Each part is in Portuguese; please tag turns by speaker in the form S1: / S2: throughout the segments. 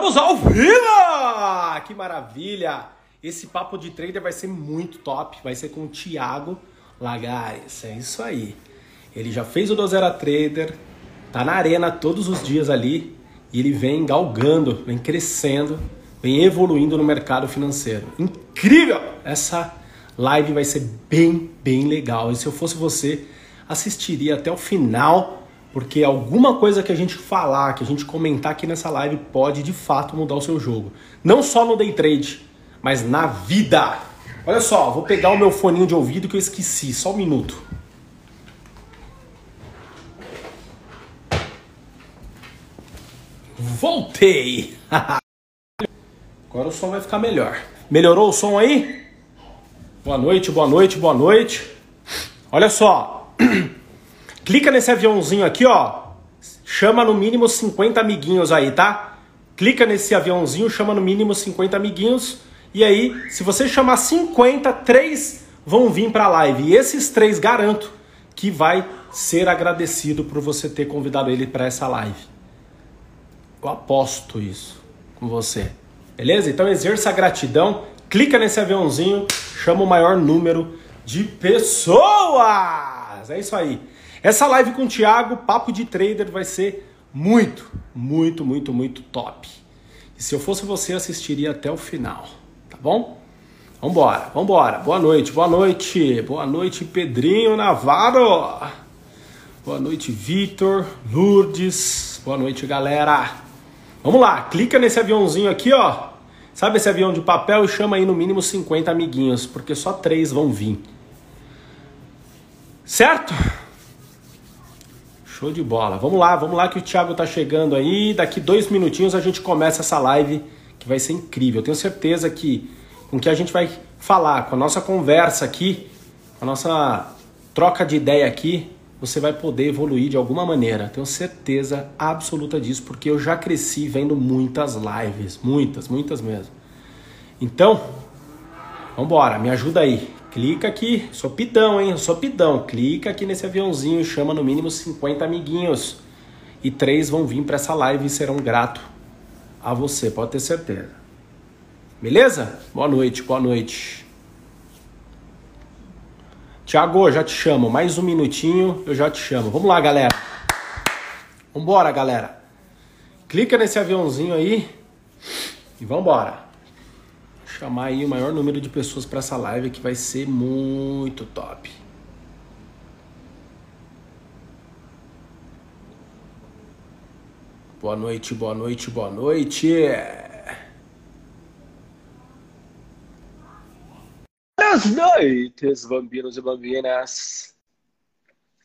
S1: Estamos ao vivo! Que maravilha! Esse papo de trader vai ser muito top. Vai ser com o Thiago Lagares. É isso aí. Ele já fez o Dozera Trader, tá na arena todos os dias ali e ele vem galgando, vem crescendo, vem evoluindo no mercado financeiro. Incrível! Essa live vai ser bem, bem legal. E se eu fosse você, assistiria até o final porque alguma coisa que a gente falar, que a gente comentar aqui nessa live pode de fato mudar o seu jogo. Não só no day trade, mas na vida. Olha só, vou pegar o meu foninho de ouvido que eu esqueci, só um minuto. Voltei! Agora o som vai ficar melhor. Melhorou o som aí? Boa noite, boa noite, boa noite. Olha só. Clica nesse aviãozinho aqui, ó. Chama no mínimo 50 amiguinhos aí, tá? Clica nesse aviãozinho, chama no mínimo 50 amiguinhos. E aí, se você chamar 50, três vão vir para a live. E esses três garanto que vai ser agradecido por você ter convidado ele para essa live. Eu aposto isso com você. Beleza? Então exerça a gratidão, clica nesse aviãozinho, chama o maior número de pessoas. É isso aí. Essa live com o Thiago, papo de trader, vai ser muito, muito, muito, muito top. E se eu fosse você, assistiria até o final, tá bom? Vambora, vambora. Boa noite, boa noite. Boa noite, Pedrinho Navarro. Boa noite, Vitor, Lourdes. Boa noite, galera. Vamos lá, clica nesse aviãozinho aqui, ó. Sabe esse avião de papel chama aí no mínimo 50 amiguinhos, porque só três vão vir. Certo? Show de bola. Vamos lá, vamos lá que o Thiago tá chegando aí. Daqui dois minutinhos a gente começa essa live que vai ser incrível. Eu tenho certeza que com que a gente vai falar, com a nossa conversa aqui, a nossa troca de ideia aqui, você vai poder evoluir de alguma maneira. Tenho certeza absoluta disso, porque eu já cresci vendo muitas lives, muitas, muitas mesmo. Então, vamos embora, me ajuda aí. Clica aqui, sou pidão, hein? sou pidão. Clica aqui nesse aviãozinho, chama no mínimo 50 amiguinhos. E três vão vir para essa live e serão grato a você, pode ter certeza. Beleza? Boa noite, boa noite. Tiago, já te chamo. Mais um minutinho, eu já te chamo. Vamos lá, galera. Vambora, galera. Clica nesse aviãozinho aí e vambora chamar aí o maior número de pessoas para essa live que vai ser muito top. Boa noite, boa noite, boa noite. Boas noites, bambinos e bambinas.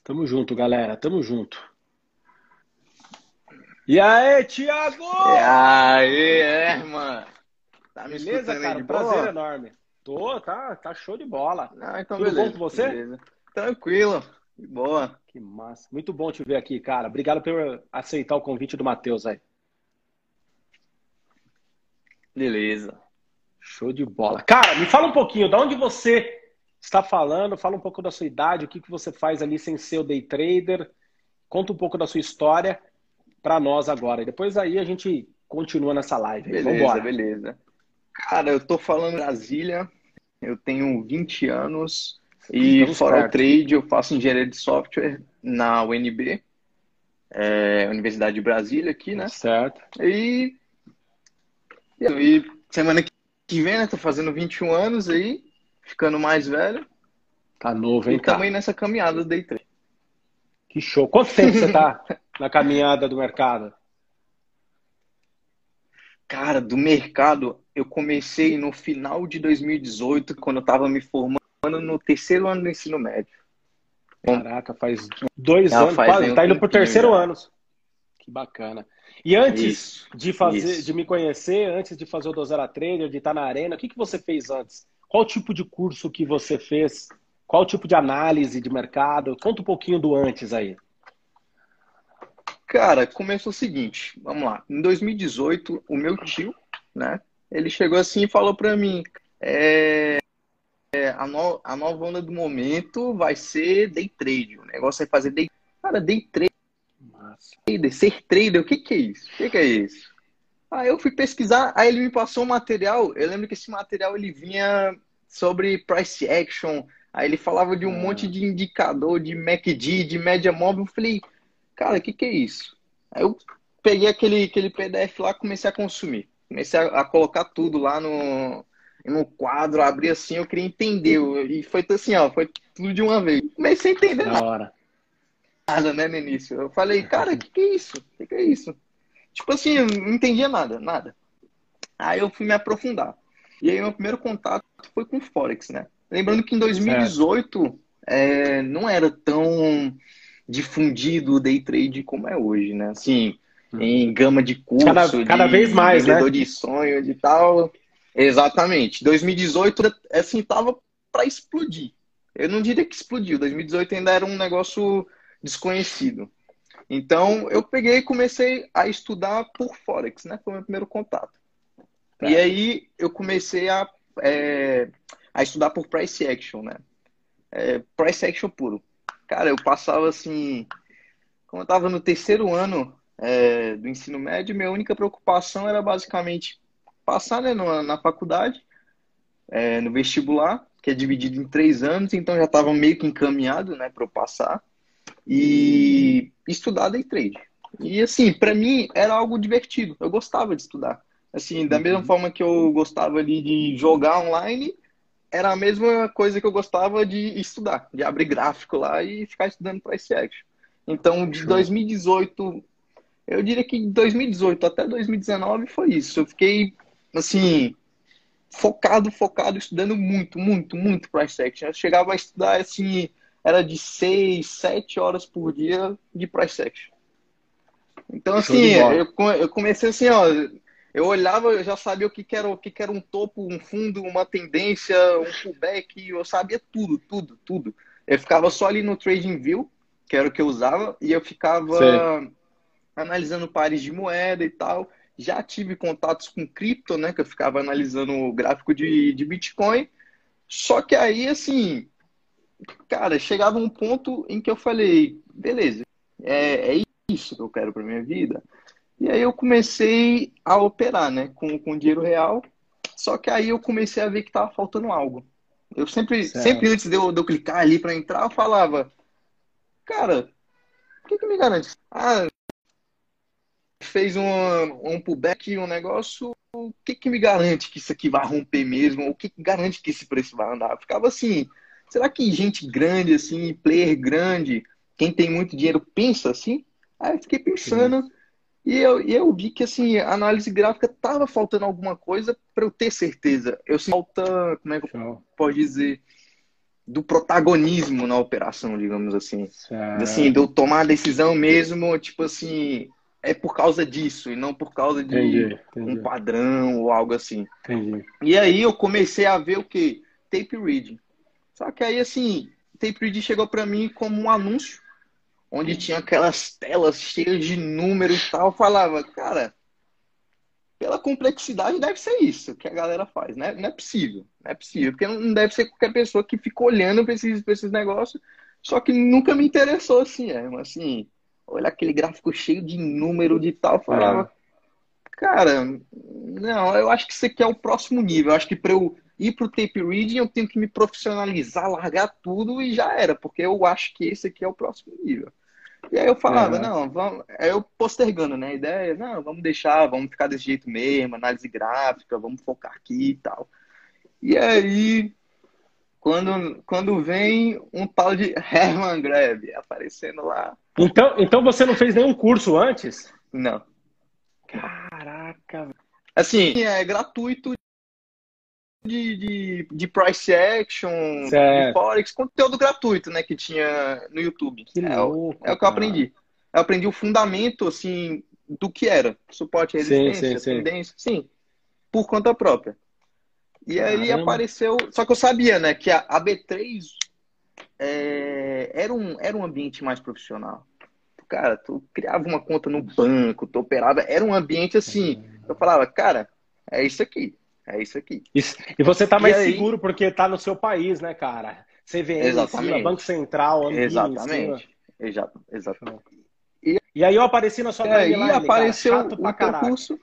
S1: Tamo junto, galera, tamo junto. E aí, Thiago?
S2: E aí, é,
S1: Tá Beleza, cara? Prazer boa? enorme. Tô, tá, tá show de bola.
S2: Ah, então
S1: Tudo
S2: beleza,
S1: bom com você?
S2: Beleza. Tranquilo, de boa.
S1: Que massa. Muito bom te ver aqui, cara. Obrigado por aceitar o convite do Matheus aí.
S2: Beleza.
S1: Show de bola. Cara, me fala um pouquinho, de onde você está falando, fala um pouco da sua idade, o que, que você faz ali sem ser o day trader. Conta um pouco da sua história para nós agora. E depois aí a gente continua nessa live.
S2: Beleza, Vambora. beleza. Cara, eu tô falando Brasília, eu tenho 20 anos e Estamos fora perto. o trade eu faço engenharia de software na UNB, é, Universidade de Brasília aqui, né?
S1: Certo.
S2: E, e semana que vem, né? Tô fazendo 21 anos aí, ficando mais velho.
S1: Tá novo, hein,
S2: E também nessa caminhada do day trade.
S1: Que show. Quanto tempo você tá na caminhada do mercado?
S2: Cara, do mercado, eu comecei no final de 2018, quando eu estava me formando no terceiro ano do ensino médio.
S1: Caraca, faz dois anos, faz quase, tá indo pro terceiro já. ano. Que bacana. E antes isso, de fazer, isso. de me conhecer, antes de fazer o Dozera Trader, de estar na arena, o que, que você fez antes? Qual tipo de curso que você fez? Qual tipo de análise de mercado? Conta um pouquinho do antes aí.
S2: Cara, começou o seguinte, vamos lá. Em 2018, o meu tio, né, ele chegou assim e falou para mim, é, é, a, no, a nova onda do momento vai ser day trade. O negócio é fazer day, cara, day trade. Trader, ser trader, o que, que é isso? O que, que é isso? Aí eu fui pesquisar, aí ele me passou um material. Eu lembro que esse material ele vinha sobre price action. Aí ele falava de um ah. monte de indicador, de MACD, de média móvel. Eu falei, cara, o que, que é isso? Aí eu peguei aquele, aquele PDF lá comecei a consumir. Comecei a, a, colocar tudo lá no, no quadro, abri assim, eu queria entender. E foi assim, ó, foi tudo de uma vez. Comecei a entender
S1: nada. Hora.
S2: Nada, né, no início. Eu falei, cara, o que, que é isso? O que, que é isso? Tipo assim, eu não entendia nada, nada. Aí eu fui me aprofundar. E aí meu primeiro contato foi com Forex, né? Lembrando que em 2018 é, não era tão difundido o day trade como é hoje, né? Assim, hum. em gama de curso,
S1: cada, cada
S2: de,
S1: vez mais,
S2: né? de sonho, de tal. Exatamente. 2018, assim, tava para explodir. Eu não diria que explodiu. 2018 ainda era um negócio desconhecido. Então, eu peguei e comecei a estudar por Forex, né? Foi o meu primeiro contato. Tá. E aí, eu comecei a, é, a estudar por Price Action, né? É, price Action puro. Cara, eu passava assim... Como eu estava no terceiro ano é, do ensino médio, minha única preocupação era basicamente passar né, na, na faculdade, é, no vestibular, que é dividido em três anos, então já estava meio que encaminhado né, para eu passar e estudar day trade. E assim, para mim era algo divertido. Eu gostava de estudar. Assim, da mesma uhum. forma que eu gostava ali de jogar online, era a mesma coisa que eu gostava de estudar, de abrir gráfico lá e ficar estudando price action. Então, de 2018, eu diria que de 2018 até 2019 foi isso. Eu fiquei assim focado, focado, estudando muito, muito, muito price action. Eu chegava a estudar assim era de 6, 7 horas por dia de price action. Então, assim, eu, eu comecei assim, ó, eu olhava, eu já sabia o que, que, era, o que, que era um topo, um fundo, uma tendência, um pullback, eu sabia tudo, tudo, tudo. Eu ficava só ali no Trading View, que era o que eu usava, e eu ficava Sim. analisando pares de moeda e tal. Já tive contatos com cripto, né, que eu ficava analisando o gráfico de, de Bitcoin. Só que aí, assim, cara, chegava um ponto em que eu falei, beleza, é, é isso que eu quero para minha vida. E aí eu comecei a operar, né, com, com dinheiro real. Só que aí eu comecei a ver que tava faltando algo. Eu sempre, sempre antes de eu, de eu clicar ali para entrar, eu falava, cara, o que, que me garante? Ah, fez um, um pullback, um negócio, o que, que me garante que isso aqui vai romper mesmo? O que, que garante que esse preço vai andar? Eu ficava assim, Será que gente grande, assim, player grande, quem tem muito dinheiro, pensa assim? Aí eu fiquei pensando Sim. E eu, eu vi que, assim, a análise gráfica tava faltando alguma coisa para eu ter certeza. Eu falta, como é que eu posso dizer, do protagonismo na operação, digamos assim. Certo. Assim, de eu tomar a decisão mesmo, tipo assim, é por causa disso e não por causa de entendi, entendi. um padrão ou algo assim. Entendi. E aí eu comecei a ver o que? Tape reading. Só que aí, assim, Tape chegou para mim como um anúncio, onde tinha aquelas telas cheias de números e tal. Eu falava, cara, pela complexidade deve ser isso que a galera faz, né? Não é possível, não é possível, porque não deve ser qualquer pessoa que fica olhando para esses, pra esses negócios, só que nunca me interessou assim, é, assim, olha aquele gráfico cheio de número de tal, eu falava, cara, não, eu acho que isso aqui é o próximo nível, eu acho que para eu ir para o tape reading, eu tenho que me profissionalizar, largar tudo e já era, porque eu acho que esse aqui é o próximo nível. E aí eu falava, não, vamos. Aí eu postergando, né? A ideia, não, vamos deixar, vamos ficar desse jeito mesmo, análise gráfica, vamos focar aqui e tal. E aí, quando, quando vem um tal de Herman Greb aparecendo lá.
S1: Então, então você não fez nenhum curso antes?
S2: Não.
S1: Caraca.
S2: Assim, é gratuito de, de, de price action,
S1: certo. de
S2: forex, conteúdo gratuito, né, que tinha no YouTube.
S1: Que é, louco,
S2: é o que eu aprendi. Eu aprendi o fundamento, assim, do que era. Suporte, resistência, sim, sim, tendência, sim. sim, por conta própria. E aí Caramba. apareceu. Só que eu sabia, né, que a, a B3 é, era, um, era um ambiente mais profissional. Cara, tu criava uma conta no banco, tu operava, era um ambiente assim. Eu falava, cara, é isso aqui. É isso aqui.
S1: Isso. E você tá mais aí... seguro porque tá no seu país, né, cara? CVM Exatamente. Cima, Banco Central,
S2: Ambim, Exatamente. Exato. Exatamente.
S1: E, e aí eu apareci na sua
S2: timeline, aí apareceu cara, chato pra o curso.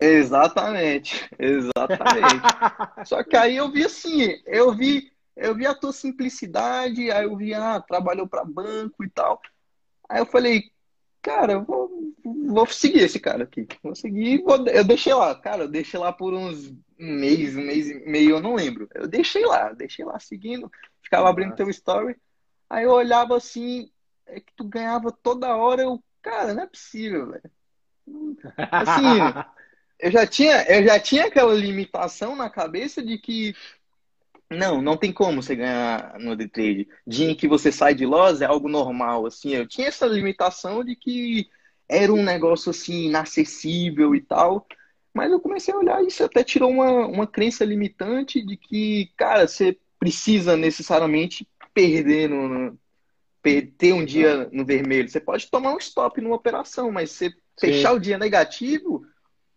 S2: Exatamente, exatamente. Só que aí eu vi assim, eu vi, eu vi a tua simplicidade, aí eu vi, ah, trabalhou para banco e tal. Aí eu falei, cara, eu vou, vou seguir esse cara aqui. Vou seguir, vou, eu deixei lá, cara, eu deixei lá por uns um mês, um mês e meio, eu não lembro. Eu deixei lá, deixei lá seguindo, ficava abrindo teu story. Aí eu olhava assim, é que tu ganhava toda hora, eu, cara, não é possível, velho. Assim, eu já tinha, eu já tinha aquela limitação na cabeça de que não, não tem como você ganhar no day trade. Dia em que você sai de loja é algo normal, assim. Eu tinha essa limitação de que era um negócio assim inacessível e tal. Mas eu comecei a olhar isso até tirou uma, uma crença limitante de que, cara, você precisa necessariamente perder no, ter um dia no vermelho. Você pode tomar um stop numa operação, mas você fechar o dia negativo,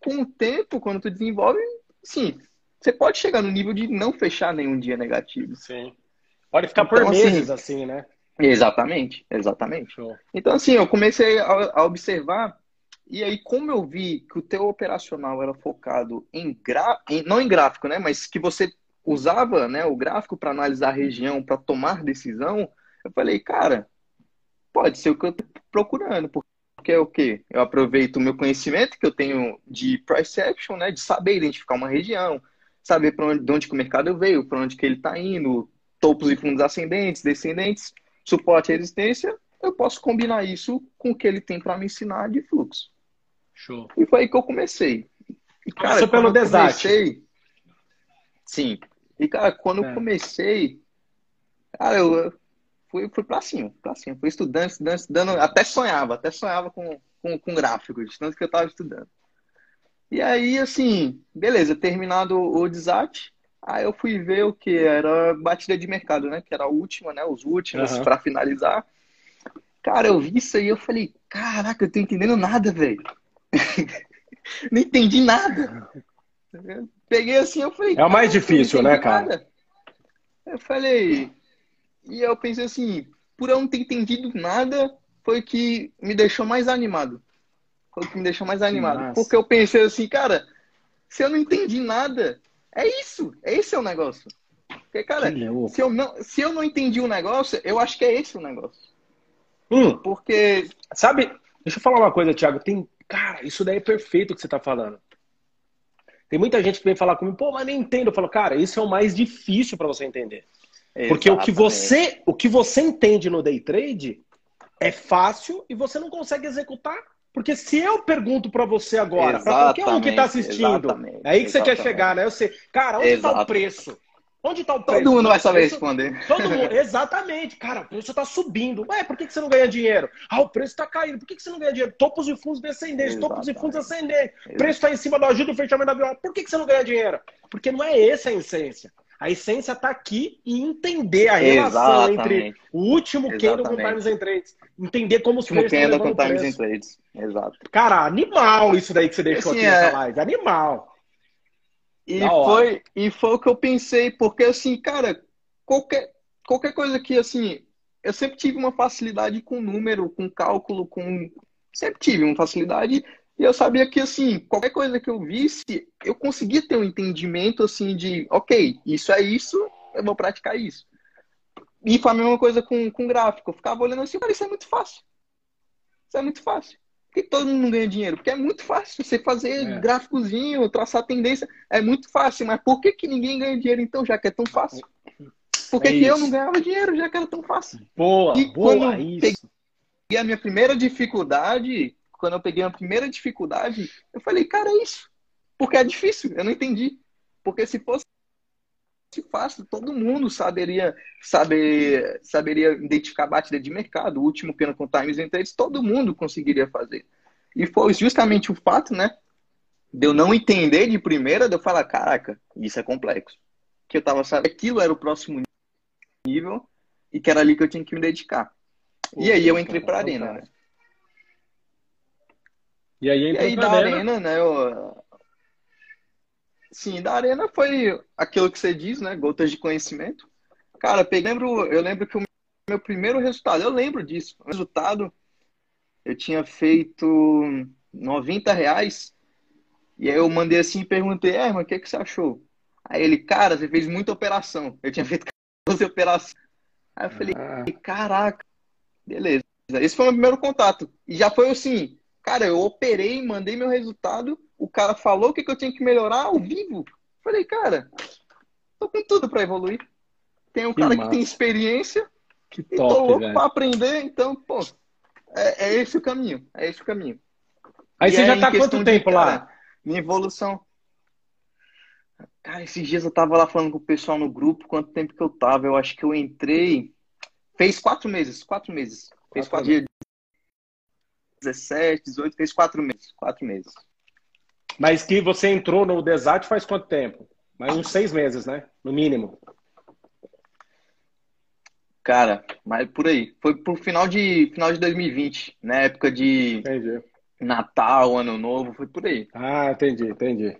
S2: com o tempo, quando tu desenvolve, sim, você pode chegar no nível de não fechar nenhum dia negativo.
S1: Sim. Pode ficar por então, assim, meses assim, assim, né?
S2: Exatamente, exatamente. Show. Então, assim, eu comecei a, a, observar, e aí, como eu vi que o teu operacional era focado em, gra... Em, não em gráfico, né? Mas que você usava né, o gráfico para analisar a região, para tomar decisão, eu falei, cara, pode ser o que eu tô procurando, porque é o quê? Eu aproveito o meu conhecimento que eu tenho de price action, né, de saber identificar uma região, saber para onde, de onde que o mercado veio, para onde que ele está indo, topos e fundos ascendentes, descendentes, suporte e resistência, eu posso combinar isso com o que ele tem para me ensinar de fluxo.
S1: Show.
S2: E foi aí que eu comecei.
S1: E, cara, pelo desastre. Comecei,
S2: sim. E, cara, quando é. eu comecei, cara, eu fui, fui pra cima, pra cima. Fui estudando, estudando, estudando, até sonhava, até sonhava com, com, com gráficos, tanto que eu tava estudando. E aí, assim, beleza, terminado o desate, aí eu fui ver o que era batida de mercado, né? Que era a última, né? Os últimos uhum. para finalizar. Cara, eu vi isso aí, eu falei, caraca, eu tô entendendo nada, velho. Não entendi nada. Peguei assim, eu falei.
S1: É o mais difícil, né, cara? Nada.
S2: Eu falei. E eu pensei assim, por eu não ter entendido nada, foi que me deixou mais animado foi o que me deixou mais animado. Porque eu pensei assim, cara, se eu não entendi nada, é isso. Esse é o negócio. Porque, cara, se eu, não, se eu não entendi o negócio, eu acho que é esse o negócio.
S1: Hum, porque. Sabe, deixa eu falar uma coisa, Thiago. Tem. Cara, isso daí é perfeito o que você tá falando. Tem muita gente que vem falar comigo, pô, mas nem entendo. Eu falo, cara, isso é o mais difícil para você entender. Exatamente. Porque o que você, o que você entende no day trade é fácil e você não consegue executar porque se eu pergunto para você agora, para qualquer um que está assistindo, é aí que você quer chegar, né? Eu sei, cara, onde está o preço? Onde está o preço?
S2: Todo mundo vai saber responder.
S1: Todo mundo, exatamente. Cara, o preço está subindo. Ué, por que, que você não ganha dinheiro? Ah, o preço está caindo. Por que, que você não ganha dinheiro? Topos e fundos descendentes, topos e fundos ascendentes. Preço está em cima da ajuda do fechamento da viola. Por que, que você não ganha dinheiro? Porque não é essa a essência. A essência está aqui e entender a relação Exatamente. entre o último candle com Times and Trades. Entender como os
S2: preços estão com Times and Trades. Exato.
S1: Cara, animal isso daí que você deixou assim, aqui nessa é... live. Animal.
S2: E foi, e foi o que eu pensei, porque assim, cara, qualquer, qualquer coisa que, assim, eu sempre tive uma facilidade com número, com cálculo, com. Sempre tive uma facilidade e eu sabia que, assim, qualquer coisa que eu visse, eu conseguia ter um entendimento, assim, de, ok, isso é isso, eu vou praticar isso. E foi a mesma coisa com, com gráfico. Eu ficava olhando assim, cara, isso é muito fácil. Isso é muito fácil. Por que todo mundo não ganha dinheiro? Porque é muito fácil você fazer é. gráficozinho, traçar tendência. É muito fácil, mas por que, que ninguém ganha dinheiro então, já que é tão fácil? Por que, é que eu não ganhava dinheiro, já que era tão fácil?
S1: Boa, e boa, quando isso.
S2: peguei a minha primeira dificuldade, quando eu peguei a primeira dificuldade, eu falei, cara, é isso. Porque é difícil, eu não entendi. Porque se fosse fácil, todo mundo saberia saber, saberia identificar a batida de mercado, o último pino com times and trades, todo mundo conseguiria fazer. E foi justamente o fato, né, de eu não entender de primeira, de eu falar, caraca, isso é complexo. Que eu tava sabendo aquilo era o próximo nível e que era ali que eu tinha que me dedicar. e aí eu entrei para a arena, né?
S1: E aí,
S2: e aí da arena, arena né? Eu... Sim, da arena foi aquilo que você diz, né? Gotas de conhecimento. Cara, eu lembro, eu lembro que o meu primeiro resultado, eu lembro disso. O resultado, eu tinha feito 90 reais E aí eu mandei assim e perguntei, é, mas o que, que você achou? Aí ele, cara, você fez muita operação. Eu tinha feito 14 operações. Aí eu falei, ah. caraca, beleza. Esse foi o meu primeiro contato. E já foi assim, cara, eu operei, mandei meu resultado, o cara falou o que, que eu tinha que melhorar ao vivo. Falei, cara, tô com tudo para evoluir. Tem um que cara massa. que tem experiência, que top, e tô louco velho. pra aprender, então, pô, é, é, esse o caminho. É esse o caminho.
S1: Aí e você já tá quanto tempo de, lá? Cara,
S2: minha evolução. Cara, esses dias eu tava lá falando com o pessoal no grupo, quanto tempo que eu tava. Eu acho que eu entrei. Fez quatro meses, quatro meses. Fez quatro, quatro dias. 17, 18, fez quatro meses. Quatro meses.
S1: Mas que você entrou no Desart faz quanto tempo? Mais uns seis meses, né? No mínimo.
S2: Cara, mas por aí. Foi pro final de, final de 2020, na né? época de entendi. Natal, Ano Novo, foi por aí.
S1: Ah, entendi, entendi.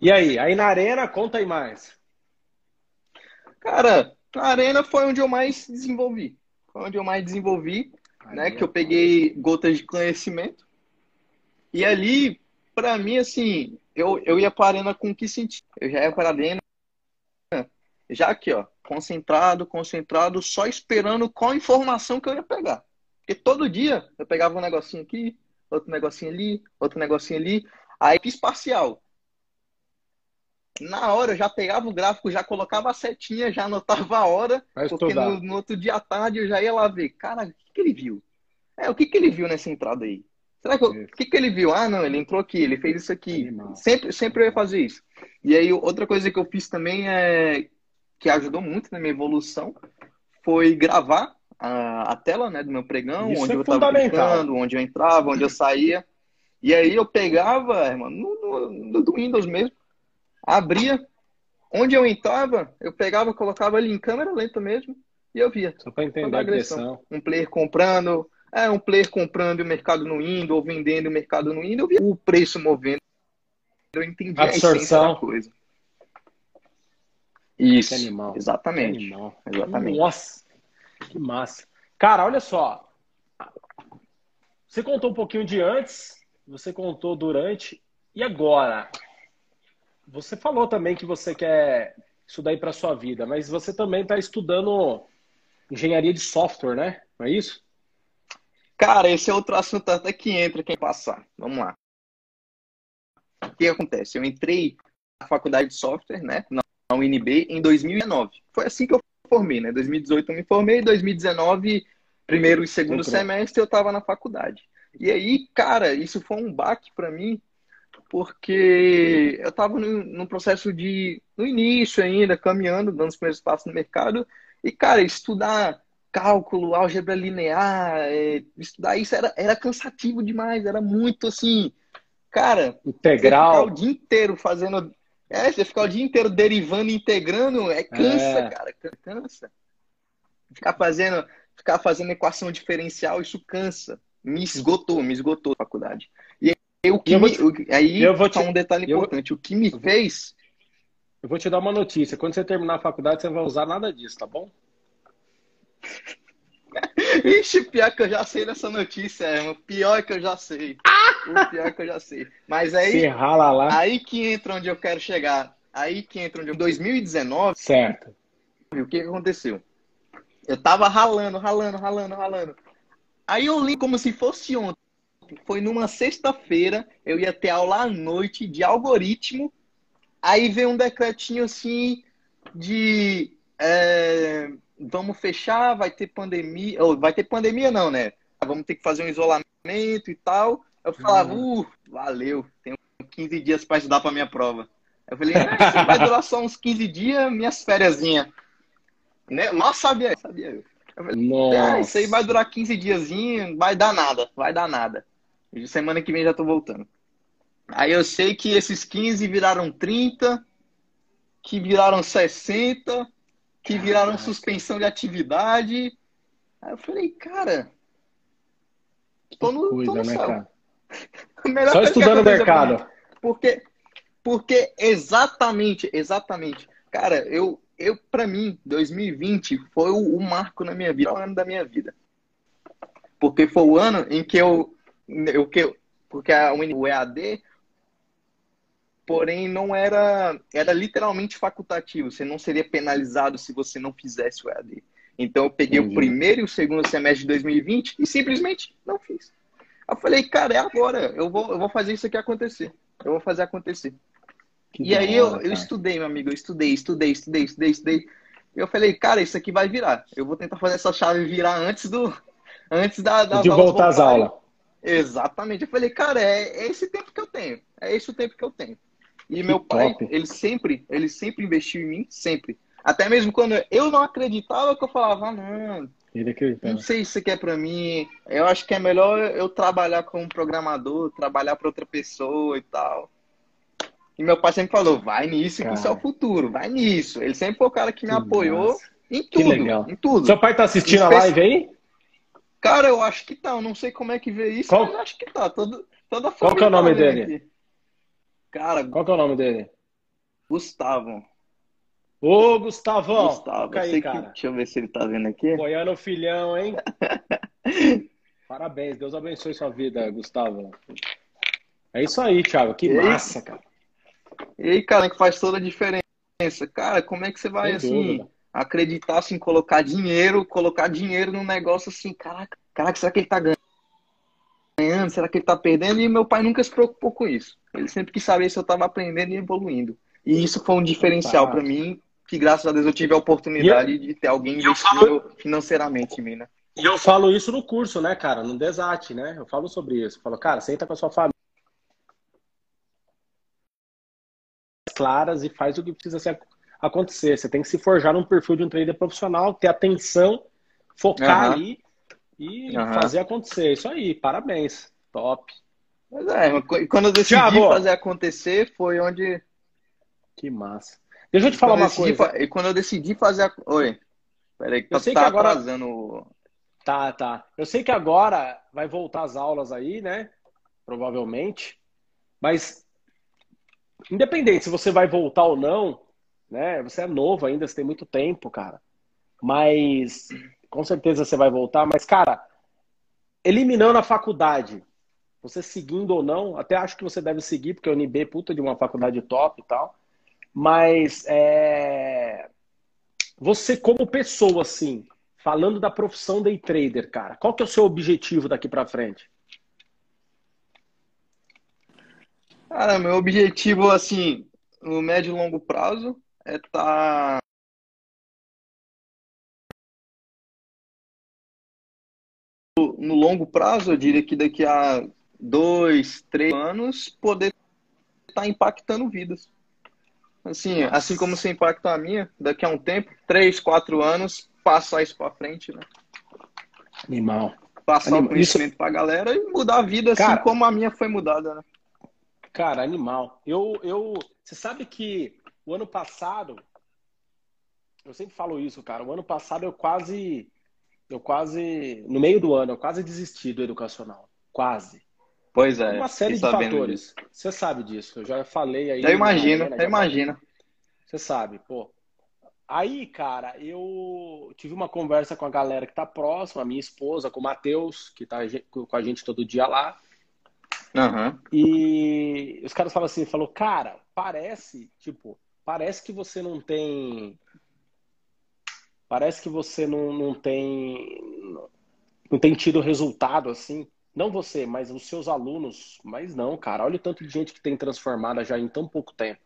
S1: E aí? Aí na Arena, conta aí mais.
S2: Cara, na Arena foi onde eu mais desenvolvi. Foi onde eu mais desenvolvi, aí né? É que eu peguei gotas de conhecimento. E ali, para mim, assim, eu, eu ia pra Arena com que sentido? Eu já ia pra Arena já aqui, ó, concentrado, concentrado, só esperando qual informação que eu ia pegar. Porque todo dia eu pegava um negocinho aqui, outro negocinho ali, outro negocinho ali. Aí fiz parcial. Na hora eu já pegava o gráfico, já colocava a setinha, já anotava a hora, Vai porque no, no, outro dia à tarde eu já ia lá ver. Cara, o que, que ele viu? É, o que, que ele viu nessa entrada aí? Será que eu, o que, que ele viu? Ah, não, ele entrou aqui, ele fez isso aqui. Sempre, sempre eu ia fazer isso. E aí, outra coisa que eu fiz também é que ajudou muito na minha evolução foi gravar a, a tela né, do meu pregão, Isso onde é eu estava brincando, onde eu entrava, onde eu saía. E aí eu pegava, irmão, no, no, no Windows mesmo, abria, onde eu entrava, eu pegava, colocava ali em câmera lenta mesmo, e eu via.
S1: Só para entender a agressão.
S2: Um player comprando, é, um player comprando o mercado no indo, ou vendendo o mercado no indo, eu via o preço movendo. Eu entendi Absorção. a essência da coisa. Isso. Que animal. Exatamente. Que animal. Exatamente.
S1: Nossa, que massa. Cara, olha só. Você contou um pouquinho de antes, você contou durante e agora. Você falou também que você quer estudar aí para sua vida, mas você também está estudando engenharia de software, né? Não é isso?
S2: Cara, esse é outro assunto até que entra quem passar. Vamos lá. O que acontece? Eu entrei na faculdade de software, né? na UNB em 2019. Foi assim que eu formei, né? 2018 eu me formei, 2019, primeiro e segundo Entrou. semestre, eu estava na faculdade. E aí, cara, isso foi um baque para mim, porque eu estava no, processo de, no início ainda, caminhando, dando os primeiros passos no mercado, e, cara, estudar cálculo, álgebra linear, é, estudar isso era, era cansativo demais, era muito assim, cara,
S1: integral
S2: o dia inteiro fazendo é, você ficar o dia inteiro derivando, integrando, é cansa, é. cara, cansa. Ficar fazendo, ficar fazendo equação diferencial, isso cansa. Me esgotou, me esgotou a faculdade. E aí, o que me, te, aí eu vou te, um detalhe importante, o que me fez...
S1: Eu vou te dar uma notícia, quando você terminar a faculdade, você não vai usar nada disso, tá bom?
S2: Ixi, pior que eu já sei dessa notícia, é, o pior que eu já sei. O pior que eu já sei. Mas aí,
S1: Se rala lá.
S2: aí que entra onde eu quero chegar. Aí que entra onde eu... 2019.
S1: Certo.
S2: O que aconteceu? Eu tava ralando, ralando, ralando, ralando. Aí eu li como se fosse ontem. Foi numa sexta-feira, eu ia ter aula à noite de algoritmo. Aí veio um decretinho assim de é, vamos fechar, vai ter pandemia, ou vai ter pandemia não, né? Vamos ter que fazer um isolamento e tal. Eu falava, uhum. uh, valeu, tenho 15 dias para estudar para minha prova. Eu falei, ah, vai durar só uns 15 dias, minhas férias. Né? Mal sabia, sabia eu. eu falei, ah, isso aí vai durar 15 dias, vai dar nada, vai dar nada. E semana que vem já tô voltando. Aí eu sei que esses 15 viraram 30, que viraram 60, que viraram Caraca. suspensão de atividade. Aí eu falei, cara, tô no, coisa, tô no né, céu.
S1: Só estudando o mercado.
S2: Porque, porque exatamente, exatamente. Cara, eu, eu para mim, 2020 foi o, o, marco na minha vida, o ano da minha vida. Porque foi o ano em que eu, eu que porque a, o EAD porém não era, era literalmente facultativo. Você não seria penalizado se você não fizesse o EAD. Então eu peguei Entendi. o primeiro e o segundo semestre de 2020 e simplesmente não fiz. Eu falei, cara, é agora. Eu vou, eu vou fazer isso aqui acontecer. Eu vou fazer acontecer. Que e aí hora, eu, eu estudei, meu amigo. Eu estudei, estudei, estudei, estudei, estudei. E eu falei, cara, isso aqui vai virar. Eu vou tentar fazer essa chave virar antes do. Antes da,
S1: das de voltar às aulas.
S2: Exatamente. Eu falei, cara, é, é, esse tempo que eu tenho. É esse o tempo que eu tenho. E que meu pai, top. ele sempre, ele sempre investiu em mim, sempre. Até mesmo quando eu não acreditava, que eu falava, ah, não, não sei se isso aqui é para mim. Eu acho que é melhor eu trabalhar como programador, trabalhar para outra pessoa e tal. E meu pai sempre falou, vai nisso cara. que isso é o futuro, vai nisso. Ele sempre foi o cara que me que apoiou massa. em tudo, que legal. em tudo.
S1: Seu pai tá assistindo a live aí?
S2: Cara, eu acho que tá. Eu não sei como é que vê isso, Qual... mas acho que tá. Todo, toda
S1: Qual que é o nome tá dele? Aqui.
S2: Cara,
S1: Qual que é o nome dele?
S2: Gustavo.
S1: Ô, Gustavão!
S2: Gustavo, aí, cara. Que... Deixa eu ver se ele tá vendo aqui.
S1: Apoiando filhão, hein? Parabéns, Deus abençoe sua vida, Gustavo. É isso aí, Thiago. Que massa, cara.
S2: E aí, cara, que faz toda a diferença. Cara, como é que você vai, Sem assim, dúvida. Acreditar, assim, colocar dinheiro, colocar dinheiro num negócio assim, caraca, caraca, será que ele tá ganhando? Será que ele tá perdendo? E meu pai nunca se preocupou com isso. Ele sempre quis saber se eu tava aprendendo e evoluindo. E isso foi um diferencial para mim, que graças a Deus eu tive a oportunidade eu, de ter alguém investindo falo, financeiramente em mim, né?
S1: E eu falo isso no curso, né, cara, no Desate, né? Eu falo sobre isso. Eu falo, cara, senta com a sua família. claras e faz o que precisa ser, acontecer. Você tem que se forjar num perfil de um trader profissional, ter atenção, focar uhum. ali e uhum. fazer acontecer. Isso aí, parabéns. Top.
S2: Mas é, quando eu decidi Thiago. fazer acontecer, foi onde.
S1: Que massa. Deixa eu te falar uma coisa.
S2: E quando eu decidi fazer a. Oi. Peraí, que eu sei tá que agora... atrasando.
S1: Tá, tá. Eu sei que agora vai voltar as aulas aí, né? Provavelmente. Mas, independente se você vai voltar ou não, né? Você é novo ainda, você tem muito tempo, cara. Mas, com certeza você vai voltar. Mas, cara, eliminando a faculdade, você seguindo ou não, até acho que você deve seguir, porque a UNB é puta de uma faculdade top e tal. Mas é... você como pessoa, assim, falando da profissão day trader, cara, qual que é o seu objetivo daqui para frente?
S2: Cara, meu objetivo, assim, no médio e longo prazo é estar tá... no longo prazo, eu diria que daqui a dois, três anos, poder estar tá impactando vidas. Assim, assim como você impacta a minha, daqui a um tempo, três, quatro anos, passar isso para frente, né?
S1: Animal.
S2: Passar Animal. o conhecimento isso... pra galera e mudar a vida assim cara, como a minha foi mudada, né?
S1: Cara, animal. Eu, eu, você sabe que o ano passado, eu sempre falo isso, cara. O ano passado eu quase, eu quase, no meio do ano, eu quase desisti do educacional. Quase.
S2: Pois é.
S1: Uma série de fatores. Você sabe disso. Eu já falei aí.
S2: Eu imagino, eu imagino.
S1: Você sabe, pô. Aí, cara, eu tive uma conversa com a galera que tá próxima, a minha esposa, com o Matheus, que tá com a gente todo dia lá.
S2: Uhum.
S1: E os caras falam assim, falou, cara, parece, tipo, parece que você não tem. Parece que você não, não tem. Não tem tido resultado assim. Não você, mas os seus alunos. Mas não, cara. Olha o tanto de gente que tem transformada já em tão pouco tempo.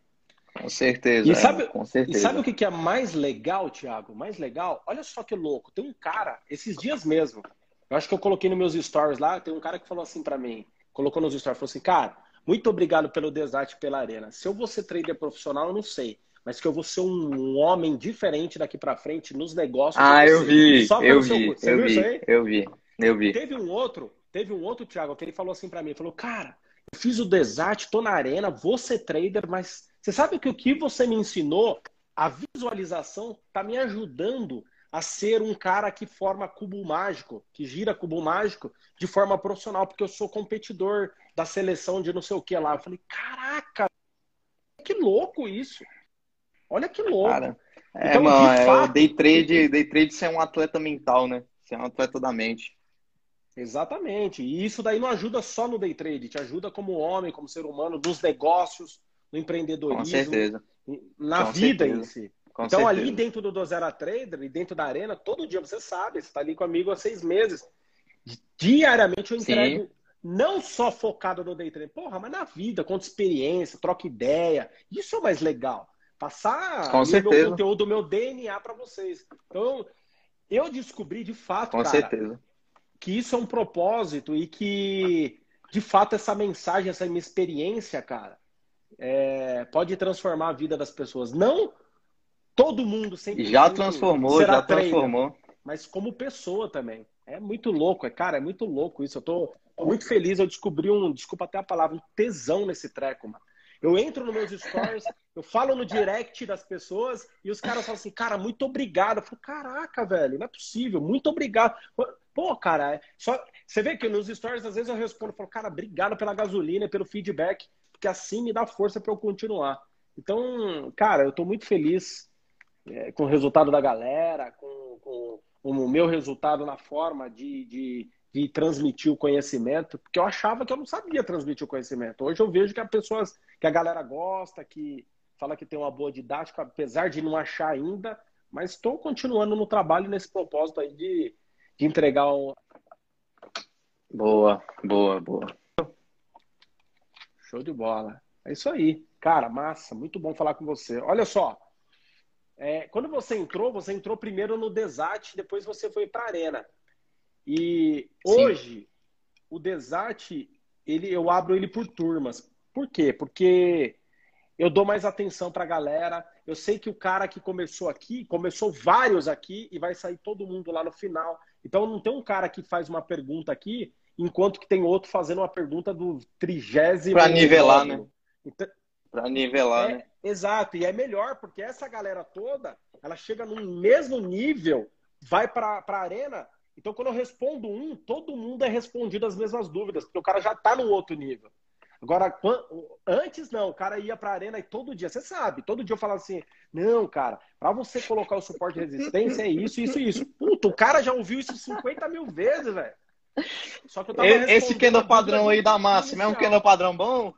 S2: Com certeza.
S1: E sabe,
S2: é, com certeza.
S1: E sabe o que é mais legal, Thiago? Mais legal? Olha só que louco. Tem um cara, esses dias mesmo. Eu acho que eu coloquei nos meus stories lá. Tem um cara que falou assim para mim. Colocou nos stories. Falou assim, cara, muito obrigado pelo desate pela arena. Se eu vou ser trader profissional, eu não sei. Mas que eu vou ser um homem diferente daqui para frente nos negócios.
S2: Ah, eu vi. Só eu vi. Eu vi. Eu vi. Eu vi.
S1: Teve um outro Teve um outro, Thiago, que ele falou assim para mim, falou, cara, eu fiz o desate, tô na arena, vou ser trader, mas você sabe que o que você me ensinou, a visualização tá me ajudando a ser um cara que forma cubo mágico, que gira cubo mágico de forma profissional, porque eu sou competidor da seleção de não sei o que lá. Eu falei, caraca, que louco isso. Olha que louco. Cara,
S2: é, então, mano, é fato... day trade, day trade ser um atleta mental, né? Ser um atleta da mente.
S1: Exatamente. E isso daí não ajuda só no day trade, te ajuda como homem, como ser humano, nos negócios, no empreendedorismo,
S2: Com certeza.
S1: na
S2: Com
S1: vida
S2: certeza.
S1: em si.
S2: Com
S1: então,
S2: certeza.
S1: ali dentro do Dozera Trader e dentro da arena, todo dia, você sabe, você está ali comigo há seis meses. Diariamente eu
S2: Sim.
S1: Não só focado no day trade, porra, mas na vida, conta experiência, troca ideia. Isso é o mais legal. Passar
S2: Com
S1: o meu conteúdo, o meu DNA para vocês. Então, eu descobri de fato,
S2: Com
S1: cara,
S2: certeza.
S1: que isso é um propósito e que, de fato, essa mensagem, essa minha experiência, cara, é, pode transformar a vida das pessoas. Não todo mundo sempre
S2: Já transformou, já
S1: trader,
S2: transformou.
S1: mas como pessoa também. É muito louco, é, cara, é muito louco isso. Eu tô muito feliz, eu descobri um, desculpa até a palavra, um tesão nesse treco, mano. Eu entro nos meus stories, eu falo no direct das pessoas e os caras falam assim, cara, muito obrigado. Eu falo, caraca, velho, não é possível, muito obrigado. Pô, cara, é só você vê que nos stories às vezes eu respondo, eu falo, cara, obrigado pela gasolina, pelo feedback, porque assim me dá força para eu continuar. Então, cara, eu tô muito feliz é, com o resultado da galera, com, com o meu resultado na forma de, de, de, transmitir o conhecimento, porque eu achava que eu não sabia transmitir o conhecimento. Hoje eu vejo que a pessoas, que a galera gosta, que fala que tem uma boa didática, apesar de não achar ainda, mas estou continuando no trabalho nesse propósito aí de, de entregar um.
S2: Boa, boa, boa.
S1: Show de bola. É isso aí. Cara, massa, muito bom falar com você. Olha só, é, quando você entrou, você entrou primeiro no Desat, depois você foi para a Arena. E
S2: Sim.
S1: hoje, o Desat, ele, eu abro ele por turmas. Por quê? Porque eu dou mais atenção para a galera. Eu sei que o cara que começou aqui, começou vários aqui e vai sair todo mundo lá no final. Então não tem um cara que faz uma pergunta aqui, enquanto que tem outro fazendo uma pergunta do trigésimo.
S2: Para nivelar, né?
S1: Então,
S2: para nivelar,
S1: é,
S2: né?
S1: Exato, e é melhor, porque essa galera toda, ela chega no mesmo nível, vai para a arena. Então, quando eu respondo um, todo mundo é respondido as mesmas dúvidas, porque o cara já está no outro nível. Agora, antes não, o cara ia para a arena e todo dia, você sabe, todo dia eu falava assim: não, cara, para você colocar o suporte de resistência é isso, isso, isso. Puta, o cara já ouviu isso 50 mil vezes, velho.
S2: Só que eu tava Esse candle padrão aí da máxima é um candle padrão bom?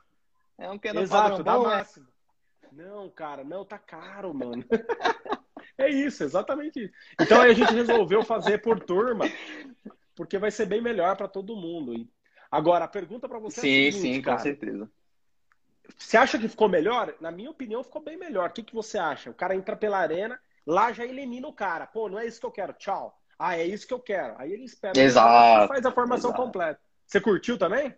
S2: É um candle
S1: Exato,
S2: padrão bom,
S1: da máxima. Não, cara, não, tá caro, mano. é isso, exatamente isso. Então aí a gente resolveu fazer por turma, porque vai ser bem melhor para todo mundo. Agora, a pergunta para você
S2: sim,
S1: é a seguinte,
S2: Sim,
S1: cara,
S2: com certeza.
S1: Você acha que ficou melhor? Na minha opinião, ficou bem melhor. O que, que você acha? O cara entra pela arena, lá já elimina o cara. Pô, não é isso que eu quero, tchau. Ah, é isso que eu quero. Aí ele espera.
S2: Exato.
S1: E faz a formação
S2: exato.
S1: completa. Você curtiu também?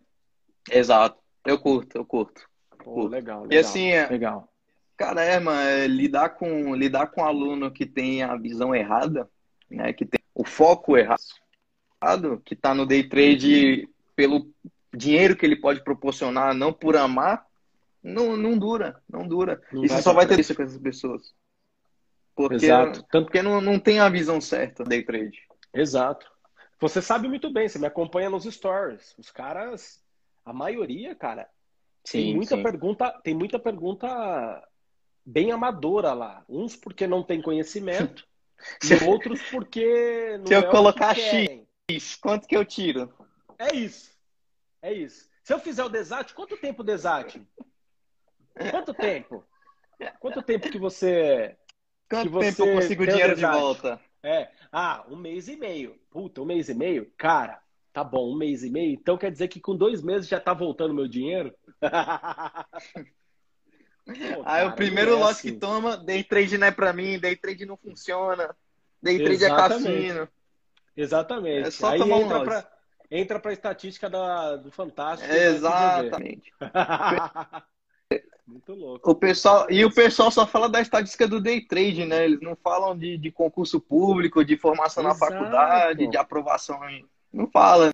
S2: Exato. Eu curto, eu curto.
S1: Pô, legal, legal.
S2: E assim, é,
S1: legal.
S2: Cara, é, mano, é, lidar com lidar com um aluno que tem a visão errada, né, que tem o foco errado, que tá no day trade pelo dinheiro que ele pode proporcionar, não por amar, não, não dura, não dura.
S1: Não
S2: e você só vai ter isso com essas pessoas. Porque,
S1: Exato. Tanto-
S2: porque não, não tem a visão certa do day trade.
S1: Exato. Você sabe muito bem, você me acompanha nos stories. Os caras, a maioria, cara, tem muita
S2: sim.
S1: pergunta, tem muita pergunta bem amadora lá. Uns porque não tem conhecimento,
S2: Se-
S1: e outros porque
S2: Se eu
S1: é que
S2: colocar. X, quanto que eu tiro?
S1: É isso. É isso. Se eu fizer o desate, quanto tempo o desate? Quanto tempo? Quanto tempo que você
S2: Quanto
S1: você
S2: tempo eu consigo
S1: o
S2: dinheiro de volta?
S1: É, ah, um mês e meio. Puta, um mês e meio? Cara, tá bom, um mês e meio. Então quer dizer que com dois meses já tá voltando meu dinheiro? Pô,
S2: Aí
S1: cara,
S2: o primeiro
S1: é
S2: lote
S1: assim.
S2: que toma, day trade não é pra mim, day trade não funciona, day trade é
S1: Exatamente.
S2: cassino.
S1: Exatamente.
S2: É só
S1: Aí
S2: tomar um
S1: entra
S2: lote.
S1: pra, entra pra estatística da, do Fantástico.
S2: Exatamente.
S1: Muito louco.
S2: O pessoal, e o pessoal só fala da estatística do day trade, né? Eles não falam de, de concurso público, de formação na
S1: Exato.
S2: faculdade, de aprovação. Não fala.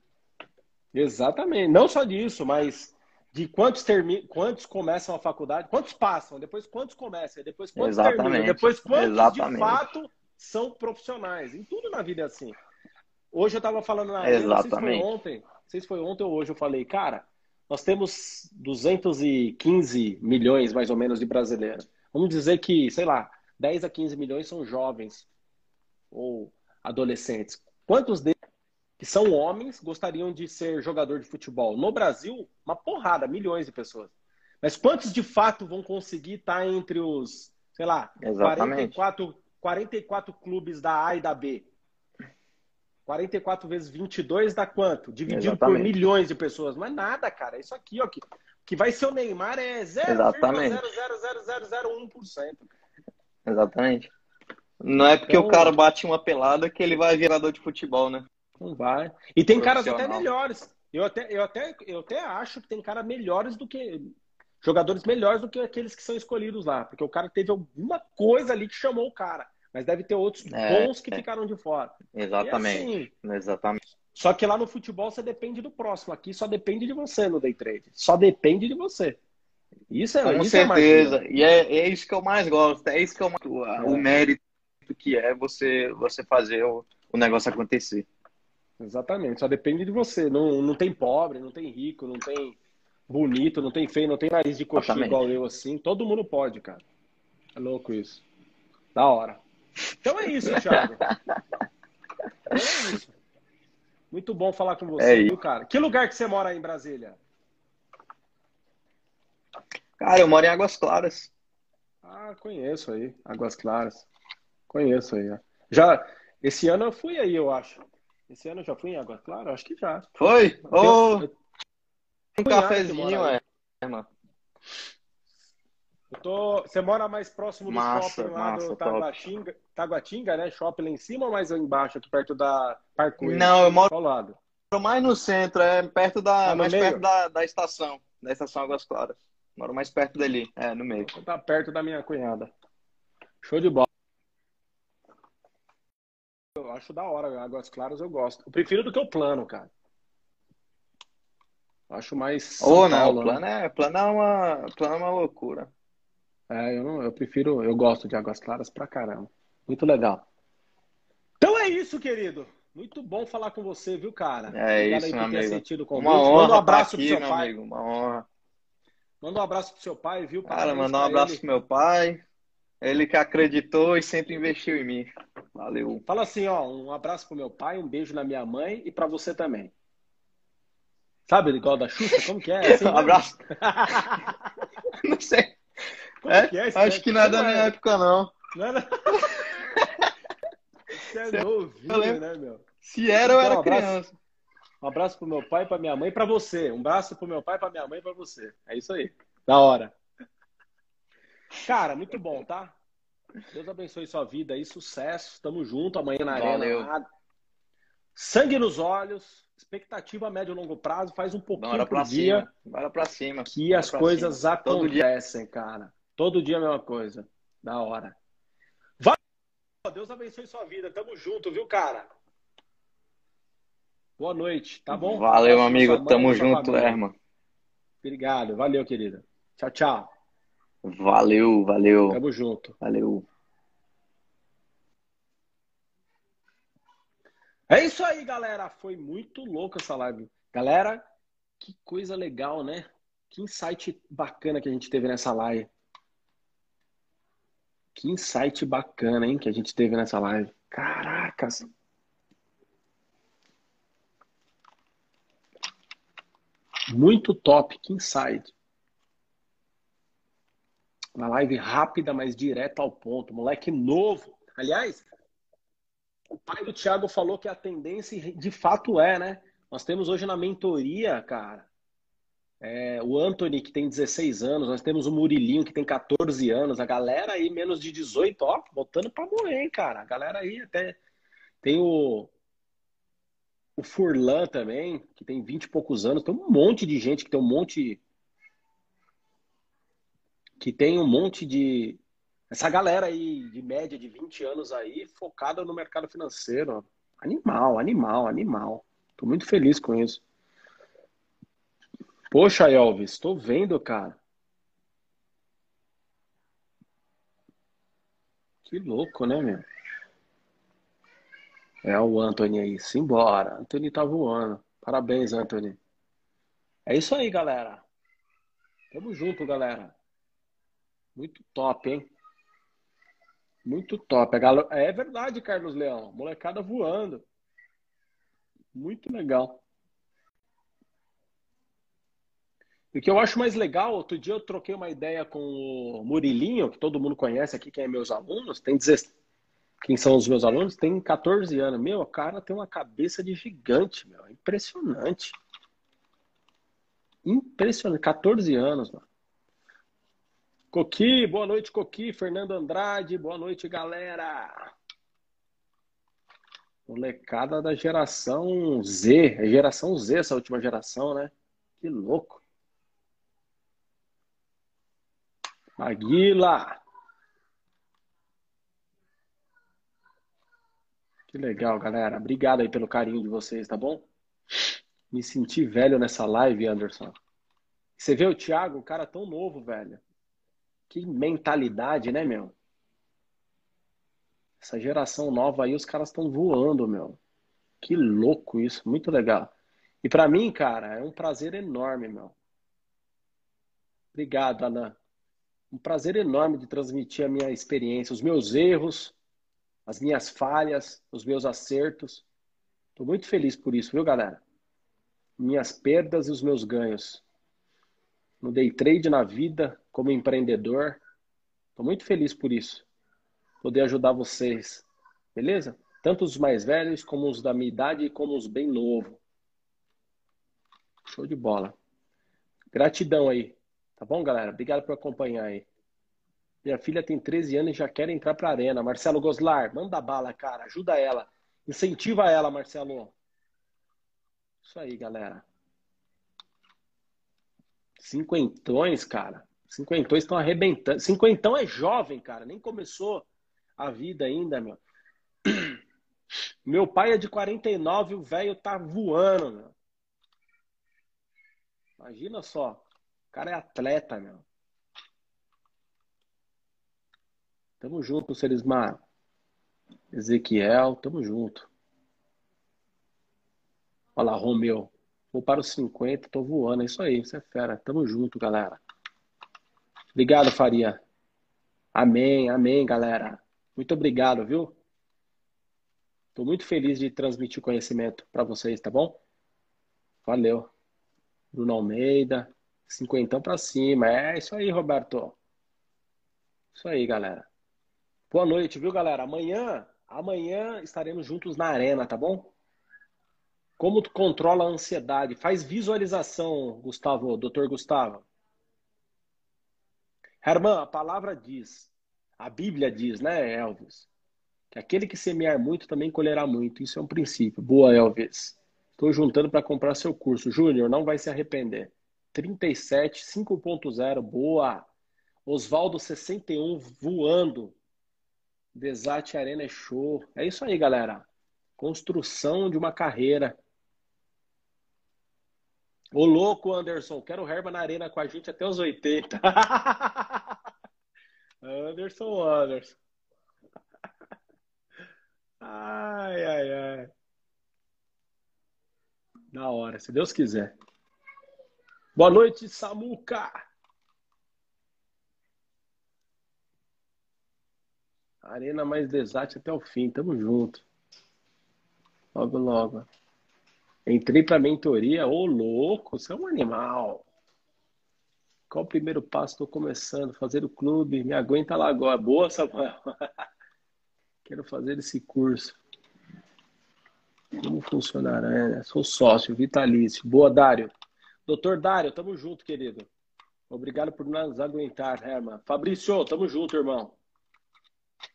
S1: Exatamente. Não só disso, mas de quantos termi... quantos começam a faculdade, quantos passam, depois quantos começam, depois quantos terminam,
S2: Exatamente.
S1: depois quantos de
S2: Exatamente.
S1: fato são profissionais. Em tudo na vida é assim. Hoje eu estava falando na arena, não sei se foi
S2: Exatamente.
S1: ontem, não sei se foi ontem ou hoje, eu falei, cara, nós temos 215 milhões mais ou menos de brasileiros. Vamos dizer que, sei lá, 10 a 15 milhões são jovens ou adolescentes. Quantos deles que são homens gostariam de ser jogador de futebol? No Brasil, uma porrada, milhões de pessoas. Mas quantos de fato vão conseguir estar entre os, sei lá, 44, 44 clubes da A e da B? 44 vezes 22 dá quanto? Dividido Exatamente. por milhões de pessoas. Não é nada, cara. Isso aqui, ó. Que, que vai ser o Neymar é 0,00001%.
S2: Exatamente. Não é porque então, o cara bate uma pelada que ele vai virador de futebol, né?
S1: Não vai. E tem caras até melhores. Eu até, eu, até, eu até acho que tem caras melhores do que. Jogadores melhores do que aqueles que são escolhidos lá. Porque o cara teve alguma coisa ali que chamou o cara. Mas deve ter outros é, bons que é. ficaram de fora.
S2: Exatamente. Assim, Exatamente.
S1: Só que lá no futebol você depende do próximo. Aqui só depende de você no day trade. Só depende de você. Isso é
S2: Com
S1: isso
S2: é certeza. É e é, é, isso que eu mais gosto. É isso que eu mais... o mérito que é você você fazer o, o negócio acontecer.
S1: Exatamente. Só depende de você. Não, não tem pobre, não tem rico, não tem bonito, não tem feio, não tem nariz de coxinha Exatamente. igual eu assim. Todo mundo pode, cara. É louco isso. Da hora. Então é isso, Thiago. Então é isso. Muito bom falar com você, é viu, cara? Que lugar que você mora aí em Brasília?
S2: Cara, eu moro em Águas Claras.
S1: Ah, conheço aí, Águas Claras. Conheço aí. Já esse ano eu fui aí, eu acho. Esse ano eu já fui em Águas Claras, acho que já.
S2: Foi? Ô, oh, um cafezinho, é, mano.
S1: Eu tô... Você mora mais próximo do massa, shopping lá massa, do Taguatinga, Taguatinga, né? Shopping lá em cima ou mais embaixo, aqui perto da Parkour?
S2: Não, eu moro lado? mais no centro, é perto da, ah, mais meio? perto da, da estação, da estação Águas Claras. Moro mais perto dali, é, no meio.
S1: Tá perto da minha cunhada. Show de bola. Acho da hora, Águas Claras eu gosto. Eu prefiro do que o plano, cara. Acho mais.
S2: Ou oh, não, o plano, né? é, plano, é uma, plano é uma loucura.
S1: É, eu, não, eu prefiro, eu gosto de Águas Claras pra caramba. Muito legal. Então é isso, querido. Muito bom falar com você, viu, cara?
S2: É Obrigado isso, meu amigo.
S1: Uma honra Manda um abraço
S2: aqui,
S1: pro seu pai.
S2: Amigo, uma honra.
S1: Manda um abraço pro seu pai, viu?
S2: Cara, mandar um abraço ele. pro meu pai. Ele que acreditou e sempre investiu em mim. Valeu.
S1: Fala assim, ó, um abraço pro meu pai, um beijo na minha mãe e para você também. Sabe, igual da Xuxa? Como que é?
S2: Assim, um abraço. Não sei. É? Que é Acho que não é da minha época, não. Não é,
S1: Você é novinho, né, meu?
S2: Se era, eu então, era um criança.
S1: Um abraço pro meu pai, pra minha mãe e pra você. Um abraço pro meu pai, pra minha mãe e pra você. É isso aí. Da hora. Cara, muito bom, tá? Deus abençoe sua vida aí, sucesso. Tamo junto amanhã na Valeu. arena. Sangue nos olhos, expectativa a médio e longo prazo, faz um pouquinho Bora por dia.
S2: Cima. Bora pra cima.
S1: Que Bora as coisas cima. acontecem, cara. Todo dia a mesma coisa. Da hora. Vai. Deus abençoe sua vida. Tamo junto, viu, cara? Boa noite, tá bom?
S2: Valeu, amigo. Mãe, Tamo junto, Erma.
S1: Obrigado. Valeu, querida. Tchau, tchau.
S2: Valeu, valeu.
S1: Tamo junto.
S2: Valeu.
S1: É isso aí, galera. Foi muito louco essa live. Galera, que coisa legal, né? Que insight bacana que a gente teve nessa live. Que insight bacana, hein, que a gente teve nessa live. Caracas! Muito top, que insight. Uma live rápida, mas direta ao ponto. Moleque novo. Aliás, o pai do Thiago falou que a tendência de fato é, né? Nós temos hoje na mentoria, cara, é, o Anthony, que tem 16 anos, nós temos o Murilinho, que tem 14 anos, a galera aí, menos de 18, ó, botando pra morrer, hein, cara. A galera aí até. Tem o. O Furlan também, que tem 20 e poucos anos. Tem um monte de gente que tem um monte. Que tem um monte de. Essa galera aí, de média de 20 anos aí, focada no mercado financeiro. Animal, animal, animal. Tô muito feliz com isso. Poxa, Elvis, tô vendo, cara. Que louco, né, meu? É o Anthony aí. Simbora. Anthony tá voando. Parabéns, Anthony. É isso aí, galera. Tamo junto, galera. Muito top, hein? Muito top. É verdade, Carlos Leão. Molecada voando. Muito legal. E o que eu acho mais legal, outro dia eu troquei uma ideia com o Murilinho, que todo mundo conhece aqui, quem é meus alunos, tem 16, quem são os meus alunos, tem 14 anos. Meu, o cara tem uma cabeça de gigante, meu, impressionante. Impressionante, 14 anos, mano. Coqui, boa noite, Coqui. Fernando Andrade, boa noite, galera. Molecada da geração Z. É geração Z essa última geração, né? Que louco. Maguila. Que legal, galera. Obrigado aí pelo carinho de vocês, tá bom? Me senti velho nessa live, Anderson. Você vê o Thiago, um cara tão novo, velho. Que mentalidade, né, meu? Essa geração nova aí, os caras estão voando, meu. Que louco isso, muito legal. E para mim, cara, é um prazer enorme, meu. Obrigado, Ana. Um prazer enorme de transmitir a minha experiência, os meus erros, as minhas falhas, os meus acertos. Estou muito feliz por isso, viu, galera? Minhas perdas e os meus ganhos. No day trade na vida, como empreendedor. Estou muito feliz por isso poder ajudar vocês, beleza? Tanto os mais velhos, como os da minha idade como os bem novos. Show de bola. Gratidão aí. Tá bom, galera? Obrigado por acompanhar aí. Minha filha tem 13 anos e já quer entrar pra arena. Marcelo Goslar, manda bala, cara. Ajuda ela. Incentiva ela, Marcelo. Isso aí, galera. Cinquentões, cara. Cinquentões estão arrebentando. Cinquentão é jovem, cara. Nem começou a vida ainda, meu. Meu pai é de 49 e o velho tá voando, meu. Imagina só. O cara é atleta, meu. Tamo junto, Serismar. Ezequiel, tamo junto. Olha lá, Romeu. Vou para os 50, tô voando. É isso aí, você é fera. Tamo junto, galera. Obrigado, Faria. Amém, amém, galera. Muito obrigado, viu? Estou muito feliz de transmitir conhecimento para vocês, tá bom? Valeu. Bruno Almeida, cinquentão para cima. É isso aí, Roberto. Isso aí, galera. Boa noite, viu, galera? Amanhã, amanhã estaremos juntos na arena, tá bom? Como tu controla a ansiedade? Faz visualização, Gustavo, doutor Gustavo. Herman, a palavra diz: a Bíblia diz, né, Elvis? Que aquele que semear muito também colherá muito. Isso é um princípio. Boa, Elvis. Estou juntando para comprar seu curso. Júnior, não vai se arrepender. 37, 5.0. Boa. Oswaldo 61 voando. Desate Arena é show. É isso aí, galera. Construção de uma carreira. Ô louco, Anderson, quero Herba na arena com a gente até os 80. Anderson, Anderson. Ai, ai, ai. Da hora, se Deus quiser. Boa noite, Samuca. Arena mais desate até o fim, tamo junto. Logo, logo. Entrei pra mentoria, ô louco, você é um animal. Qual o primeiro passo? Estou começando, fazer o clube, me aguenta lá agora. Boa, Samuel. Quero fazer esse curso. Como funcionará? Né? Sou sócio, vitalício. Boa, Dário. Doutor Dário, tamo junto, querido. Obrigado por nos aguentar, Herman. Fabrício, tamo junto, irmão.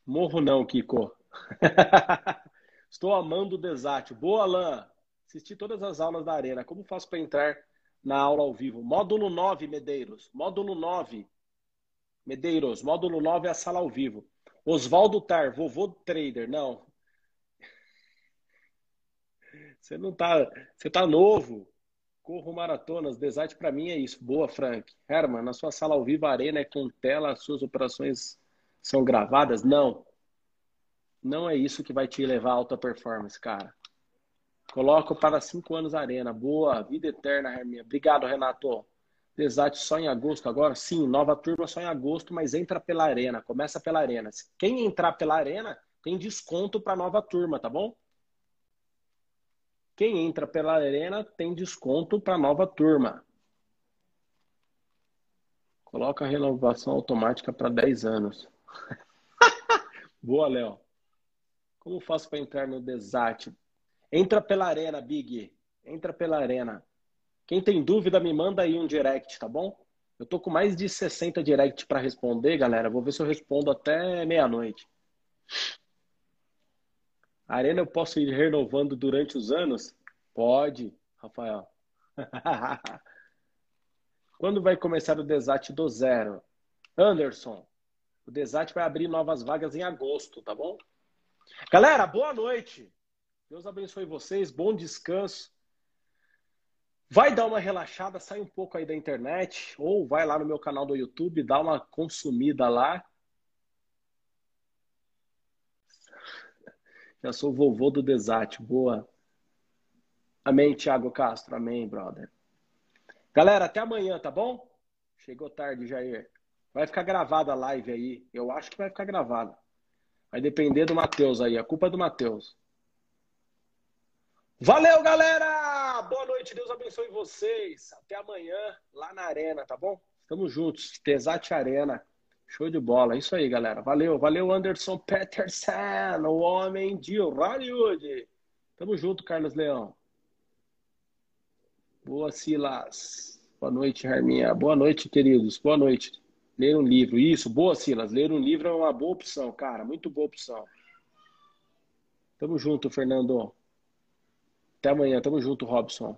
S1: Morro não, Kiko. Estou amando o desate. Boa, Alain. Assisti todas as aulas da Arena. Como faço para entrar na aula ao vivo. Módulo 9, Medeiros. Módulo 9. Medeiros, módulo 9 é a sala ao vivo. Oswaldo Tar, vovô trader. Não. Você não tá. Você tá novo. Corro maratonas. Design para mim é isso. Boa, Frank. Herman, na sua sala ao vivo, a arena é com tela, as suas operações são gravadas? Não. Não é isso que vai te levar a alta performance, cara. Coloco para cinco anos Arena. Boa, vida eterna, Herminha. Obrigado, Renato. Desate só em agosto agora? Sim, nova turma só em agosto, mas entra pela Arena. Começa pela Arena. Quem entrar pela Arena tem desconto para nova turma, tá bom? Quem entra pela Arena tem desconto para nova turma. Coloca a renovação automática para 10 anos. Boa, Léo. Como faço para entrar no Desat? Entra pela arena, Big. Entra pela arena. Quem tem dúvida, me manda aí um direct, tá bom? Eu tô com mais de 60 direct para responder, galera. Vou ver se eu respondo até meia-noite. Arena eu posso ir renovando durante os anos? Pode, Rafael. Quando vai começar o Desat do zero? Anderson, o Desat vai abrir novas vagas em agosto, tá bom? Galera, boa noite. Deus abençoe vocês, bom descanso. Vai dar uma relaxada, sai um pouco aí da internet, ou vai lá no meu canal do YouTube, dá uma consumida lá. Já sou vovô do Desat, boa. Amém, Thiago Castro, amém, brother. Galera, até amanhã, tá bom? Chegou tarde, Jair. Vai ficar gravada a live aí. Eu acho que vai ficar gravada. Vai depender do Matheus aí. A culpa é do Matheus. Valeu, galera! Boa noite, Deus abençoe vocês. Até amanhã lá na Arena, tá bom? Estamos juntos. Tesate Arena. Show de bola. É isso aí, galera. Valeu, valeu, Anderson Peterson, o homem de Hollywood. Tamo junto, Carlos Leão. Boa, Silas. Boa noite, Herminha. Boa noite, queridos. Boa noite. Ler um livro. Isso, boa, Silas. Ler um livro é uma boa opção, cara. Muito boa opção. Tamo junto, Fernando. Até amanhã. Tamo junto, Robson.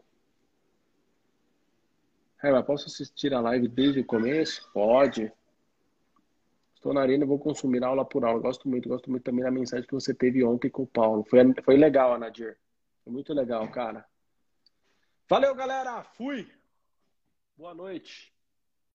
S1: É, posso assistir a live desde o começo? Pode. Estou na arena vou consumir aula por aula. Gosto muito, gosto muito também da mensagem que você teve ontem com o Paulo. Foi, foi legal, Anadir. Foi muito legal, cara. Valeu, galera. Fui. Boa noite.